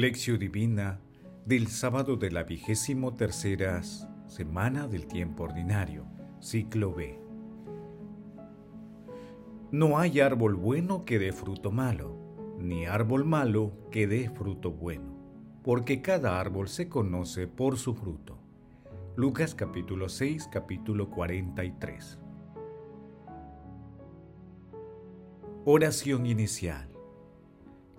Lección Divina del sábado de la vigésimo tercera semana del tiempo ordinario, ciclo B. No hay árbol bueno que dé fruto malo, ni árbol malo que dé fruto bueno, porque cada árbol se conoce por su fruto. Lucas capítulo 6, capítulo 43. Oración inicial.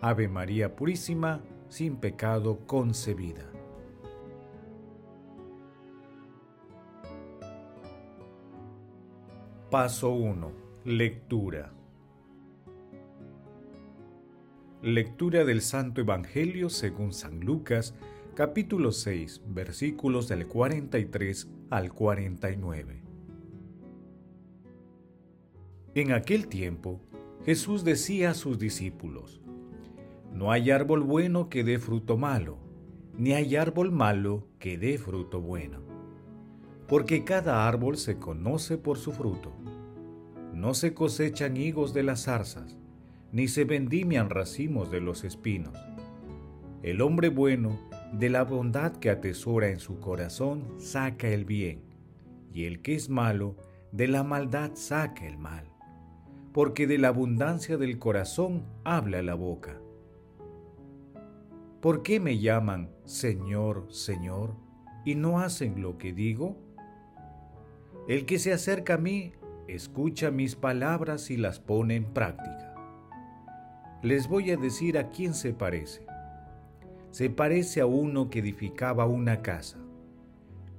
Ave María Purísima, sin pecado concebida. Paso 1. Lectura. Lectura del Santo Evangelio según San Lucas, capítulo 6, versículos del 43 al 49. En aquel tiempo, Jesús decía a sus discípulos, no hay árbol bueno que dé fruto malo, ni hay árbol malo que dé fruto bueno. Porque cada árbol se conoce por su fruto. No se cosechan higos de las zarzas, ni se vendimian racimos de los espinos. El hombre bueno, de la bondad que atesora en su corazón, saca el bien, y el que es malo, de la maldad saca el mal. Porque de la abundancia del corazón habla la boca. ¿Por qué me llaman Señor, Señor, y no hacen lo que digo? El que se acerca a mí, escucha mis palabras y las pone en práctica. Les voy a decir a quién se parece. Se parece a uno que edificaba una casa.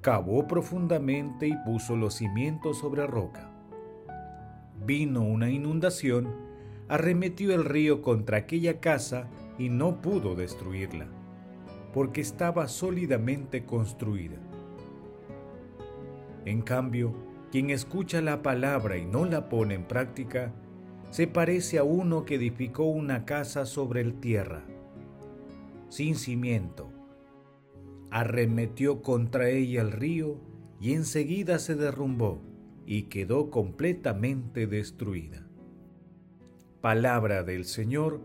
Cavó profundamente y puso los cimientos sobre roca. Vino una inundación, arremetió el río contra aquella casa y no pudo destruirla, porque estaba sólidamente construida. En cambio, quien escucha la palabra y no la pone en práctica, se parece a uno que edificó una casa sobre el tierra, sin cimiento. Arremetió contra ella el río y enseguida se derrumbó y quedó completamente destruida. Palabra del Señor,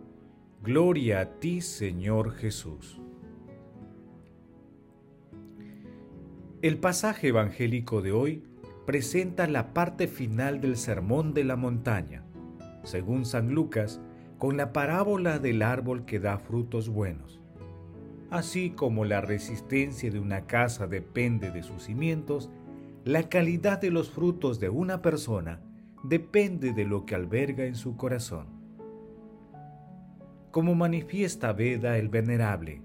Gloria a ti, Señor Jesús. El pasaje evangélico de hoy presenta la parte final del Sermón de la Montaña, según San Lucas, con la parábola del árbol que da frutos buenos. Así como la resistencia de una casa depende de sus cimientos, la calidad de los frutos de una persona depende de lo que alberga en su corazón como manifiesta Veda el Venerable.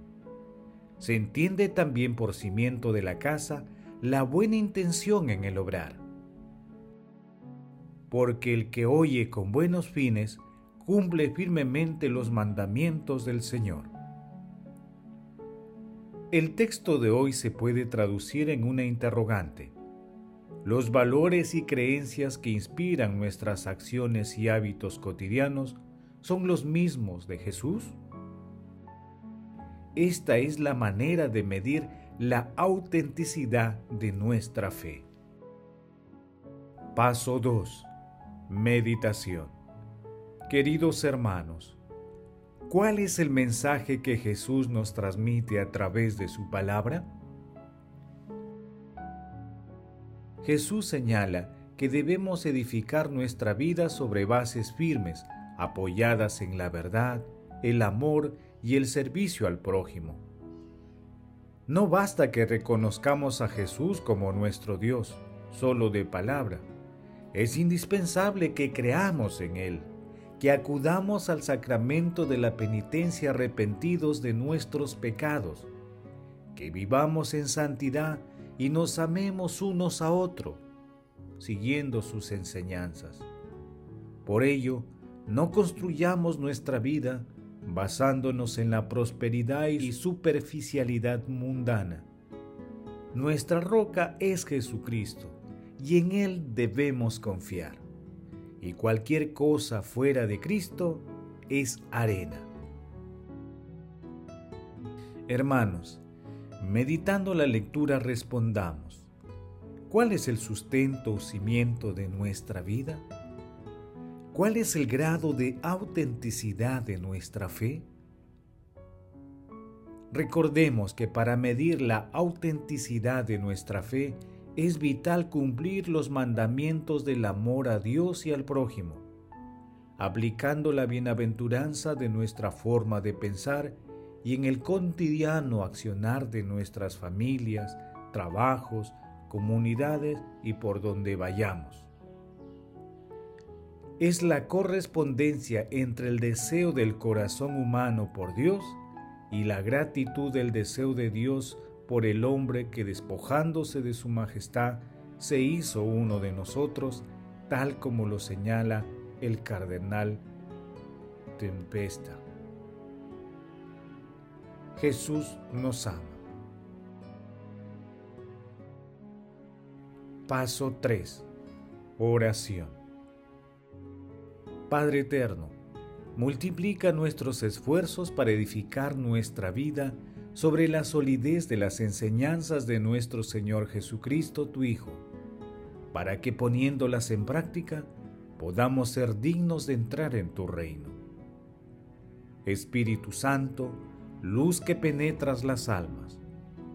Se entiende también por cimiento de la casa la buena intención en el obrar. Porque el que oye con buenos fines cumple firmemente los mandamientos del Señor. El texto de hoy se puede traducir en una interrogante. Los valores y creencias que inspiran nuestras acciones y hábitos cotidianos son los mismos de Jesús? Esta es la manera de medir la autenticidad de nuestra fe. Paso 2. Meditación. Queridos hermanos, ¿cuál es el mensaje que Jesús nos transmite a través de su palabra? Jesús señala que debemos edificar nuestra vida sobre bases firmes apoyadas en la verdad, el amor y el servicio al prójimo. No basta que reconozcamos a Jesús como nuestro Dios, solo de palabra. Es indispensable que creamos en Él, que acudamos al sacramento de la penitencia arrepentidos de nuestros pecados, que vivamos en santidad y nos amemos unos a otros, siguiendo sus enseñanzas. Por ello, no construyamos nuestra vida basándonos en la prosperidad y superficialidad mundana. Nuestra roca es Jesucristo y en Él debemos confiar. Y cualquier cosa fuera de Cristo es arena. Hermanos, meditando la lectura respondamos, ¿cuál es el sustento o cimiento de nuestra vida? ¿Cuál es el grado de autenticidad de nuestra fe? Recordemos que para medir la autenticidad de nuestra fe es vital cumplir los mandamientos del amor a Dios y al prójimo, aplicando la bienaventuranza de nuestra forma de pensar y en el cotidiano accionar de nuestras familias, trabajos, comunidades y por donde vayamos. Es la correspondencia entre el deseo del corazón humano por Dios y la gratitud del deseo de Dios por el hombre que despojándose de su majestad se hizo uno de nosotros, tal como lo señala el cardenal Tempesta. Jesús nos ama. Paso 3. Oración. Padre Eterno, multiplica nuestros esfuerzos para edificar nuestra vida sobre la solidez de las enseñanzas de nuestro Señor Jesucristo, tu Hijo, para que poniéndolas en práctica podamos ser dignos de entrar en tu reino. Espíritu Santo, luz que penetras las almas,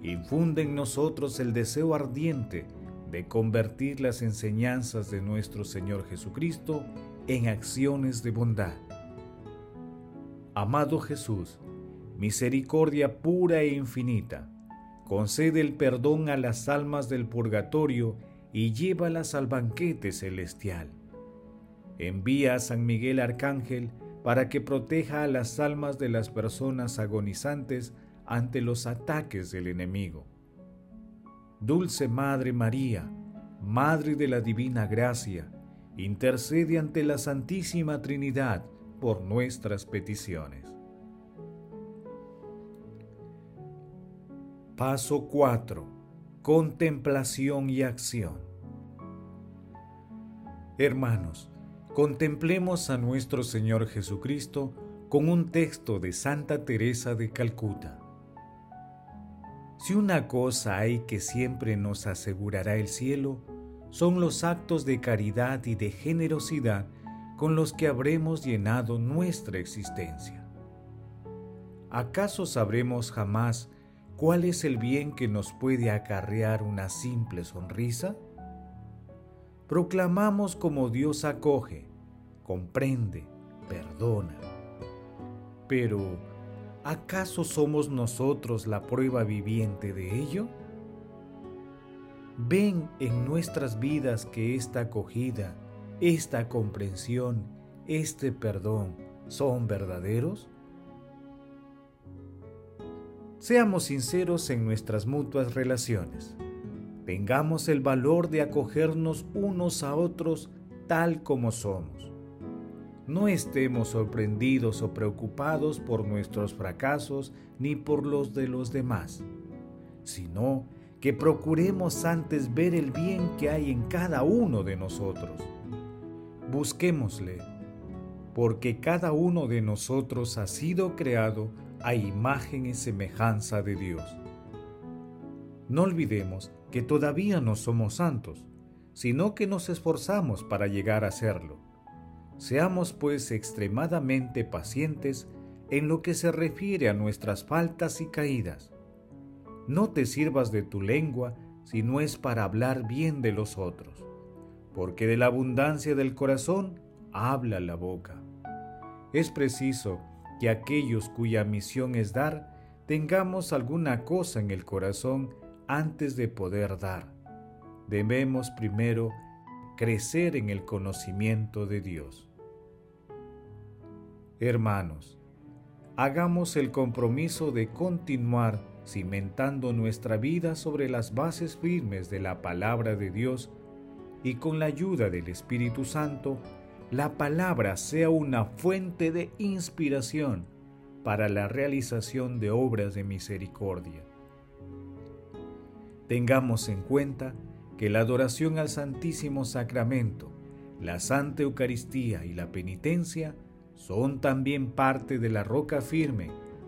infunde en nosotros el deseo ardiente de convertir las enseñanzas de nuestro Señor Jesucristo en acciones de bondad. Amado Jesús, misericordia pura e infinita, concede el perdón a las almas del purgatorio y llévalas al banquete celestial. Envía a San Miguel Arcángel para que proteja a las almas de las personas agonizantes ante los ataques del enemigo. Dulce Madre María, Madre de la Divina Gracia, intercede ante la Santísima Trinidad por nuestras peticiones. Paso 4. Contemplación y acción. Hermanos, contemplemos a nuestro Señor Jesucristo con un texto de Santa Teresa de Calcuta. Si una cosa hay que siempre nos asegurará el cielo, son los actos de caridad y de generosidad con los que habremos llenado nuestra existencia. ¿Acaso sabremos jamás ¿Cuál es el bien que nos puede acarrear una simple sonrisa? Proclamamos como Dios acoge, comprende, perdona. Pero, ¿acaso somos nosotros la prueba viviente de ello? ¿Ven en nuestras vidas que esta acogida, esta comprensión, este perdón son verdaderos? Seamos sinceros en nuestras mutuas relaciones. Tengamos el valor de acogernos unos a otros tal como somos. No estemos sorprendidos o preocupados por nuestros fracasos ni por los de los demás, sino que procuremos antes ver el bien que hay en cada uno de nosotros. Busquémosle, porque cada uno de nosotros ha sido creado a imagen y semejanza de Dios. No olvidemos que todavía no somos santos, sino que nos esforzamos para llegar a serlo. Seamos pues extremadamente pacientes en lo que se refiere a nuestras faltas y caídas. No te sirvas de tu lengua si no es para hablar bien de los otros, porque de la abundancia del corazón habla la boca. Es preciso que aquellos cuya misión es dar, tengamos alguna cosa en el corazón antes de poder dar. Debemos primero crecer en el conocimiento de Dios. Hermanos, hagamos el compromiso de continuar cimentando nuestra vida sobre las bases firmes de la palabra de Dios y con la ayuda del Espíritu Santo la palabra sea una fuente de inspiración para la realización de obras de misericordia. Tengamos en cuenta que la adoración al Santísimo Sacramento, la Santa Eucaristía y la penitencia son también parte de la roca firme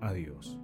a Dios.